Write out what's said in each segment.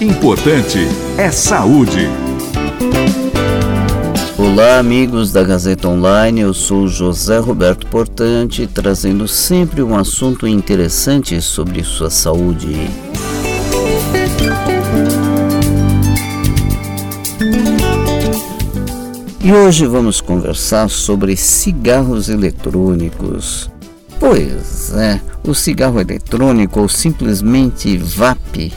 Importante é saúde. Olá, amigos da Gazeta Online. Eu sou José Roberto Portante, trazendo sempre um assunto interessante sobre sua saúde. E hoje vamos conversar sobre cigarros eletrônicos. Pois é, o cigarro eletrônico ou simplesmente VAP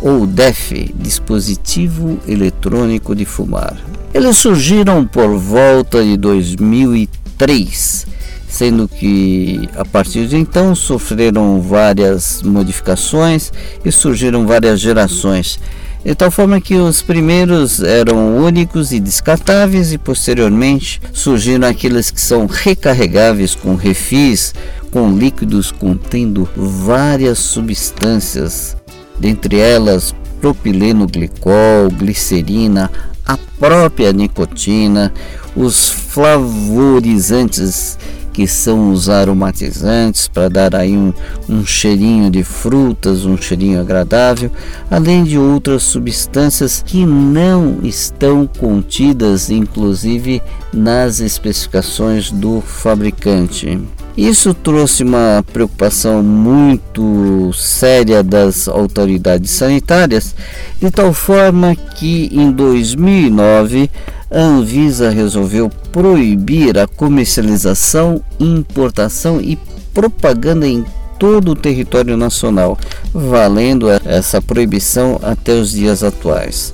ou DEF, dispositivo eletrônico de fumar. Eles surgiram por volta de 2003, sendo que a partir de então sofreram várias modificações e surgiram várias gerações de tal forma que os primeiros eram únicos e descartáveis e posteriormente surgiram aqueles que são recarregáveis com refis, com líquidos contendo várias substâncias, dentre elas propileno glicol, glicerina, a própria nicotina, os flavorizantes que são os aromatizantes para dar aí um, um cheirinho de frutas, um cheirinho agradável, além de outras substâncias que não estão contidas, inclusive nas especificações do fabricante. Isso trouxe uma preocupação muito séria das autoridades sanitárias, de tal forma que em 2009 a Anvisa resolveu proibir a comercialização, importação e propaganda em todo o território nacional, valendo essa proibição até os dias atuais.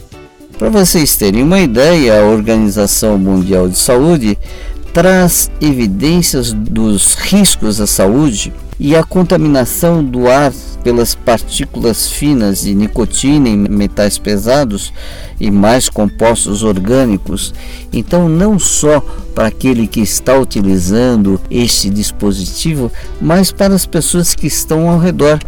Para vocês terem uma ideia, a Organização Mundial de Saúde traz evidências dos riscos à saúde e a contaminação do ar pelas partículas finas de nicotina e metais pesados e mais compostos orgânicos. Então, não só para aquele que está utilizando este dispositivo, mas para as pessoas que estão ao redor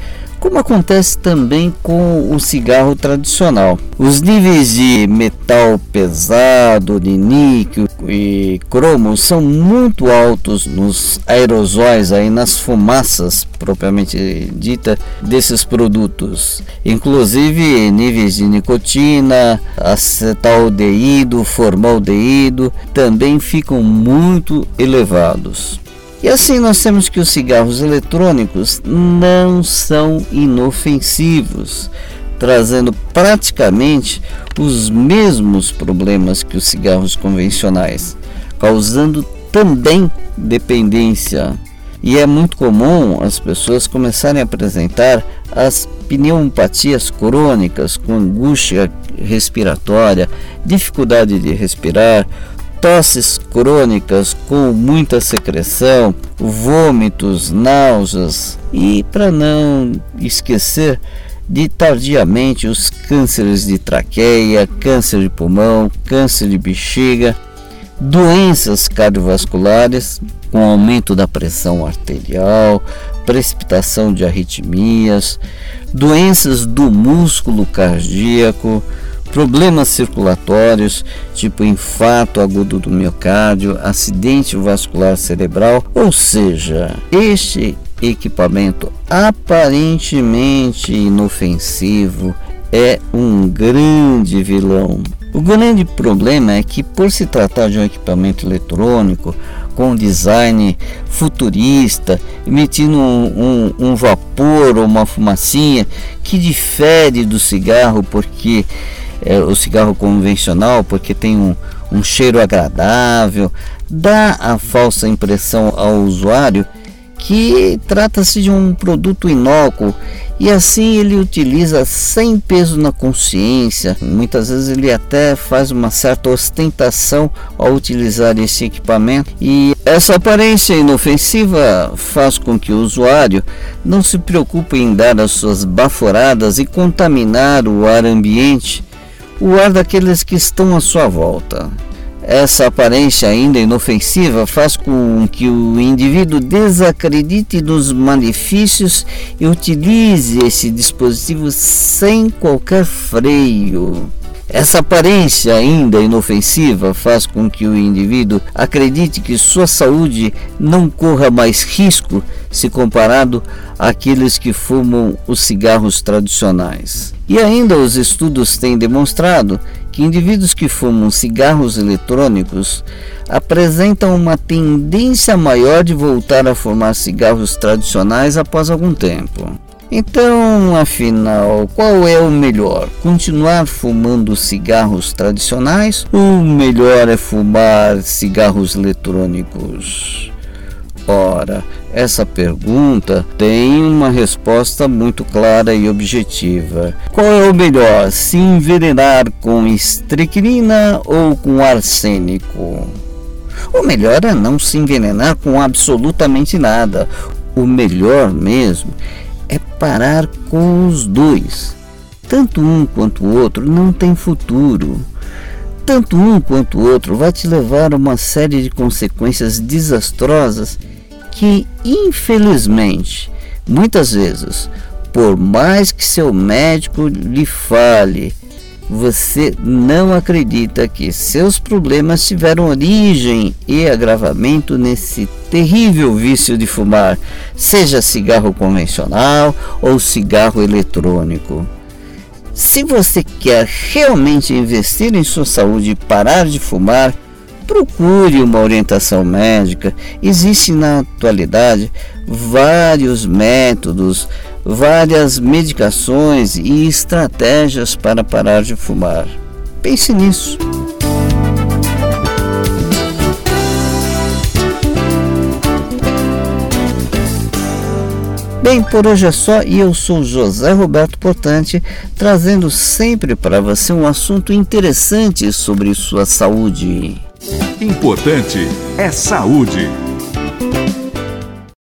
como acontece também com o cigarro tradicional. Os níveis de metal pesado, de níquel e cromo são muito altos nos aerosóis, aí nas fumaças propriamente dita desses produtos. Inclusive níveis de nicotina, acetaldeído, formaldeído também ficam muito elevados. E assim nós temos que os cigarros eletrônicos não são inofensivos, trazendo praticamente os mesmos problemas que os cigarros convencionais, causando também dependência. E é muito comum as pessoas começarem a apresentar as pneumopatias crônicas com angústia respiratória, dificuldade de respirar, tosses crônicas com muita secreção, vômitos, náuseas e, para não esquecer, de tardiamente os cânceres de traqueia, câncer de pulmão, câncer de bexiga, doenças cardiovasculares, com aumento da pressão arterial, precipitação de arritmias, doenças do músculo cardíaco, problemas circulatórios, tipo infarto agudo do miocárdio, acidente vascular cerebral, ou seja, este equipamento aparentemente inofensivo é um grande vilão. O grande problema é que, por se tratar de um equipamento eletrônico com design futurista, emitindo um, um, um vapor ou uma fumacinha que difere do cigarro, porque é, o cigarro convencional porque tem um, um cheiro agradável, dá a falsa impressão ao usuário que trata-se de um produto inócuo e assim ele utiliza sem peso na consciência. Muitas vezes ele até faz uma certa ostentação ao utilizar esse equipamento e essa aparência inofensiva faz com que o usuário não se preocupe em dar as suas baforadas e contaminar o ar ambiente o ar daqueles que estão à sua volta. Essa aparência ainda inofensiva faz com que o indivíduo desacredite dos malefícios e utilize esse dispositivo sem qualquer freio. Essa aparência ainda inofensiva faz com que o indivíduo acredite que sua saúde não corra mais risco se comparado àqueles que fumam os cigarros tradicionais. E ainda os estudos têm demonstrado que indivíduos que fumam cigarros eletrônicos apresentam uma tendência maior de voltar a fumar cigarros tradicionais após algum tempo. Então, afinal, qual é o melhor? Continuar fumando cigarros tradicionais ou melhor é fumar cigarros eletrônicos? Ora, essa pergunta tem uma resposta muito clara e objetiva. Qual é o melhor, se envenenar com estricnina ou com arsênico? O melhor é não se envenenar com absolutamente nada. O melhor mesmo é parar com os dois. Tanto um quanto o outro não tem futuro. Tanto um quanto o outro vai te levar a uma série de consequências desastrosas que, infelizmente, muitas vezes, por mais que seu médico lhe fale, você não acredita que seus problemas tiveram origem e agravamento nesse terrível vício de fumar, seja cigarro convencional ou cigarro eletrônico. Se você quer realmente investir em sua saúde e parar de fumar, procure uma orientação médica. Existem na atualidade vários métodos, várias medicações e estratégias para parar de fumar. Pense nisso. Bem, por hoje é só e eu sou José Roberto Portante, trazendo sempre para você um assunto interessante sobre sua saúde. Importante é saúde.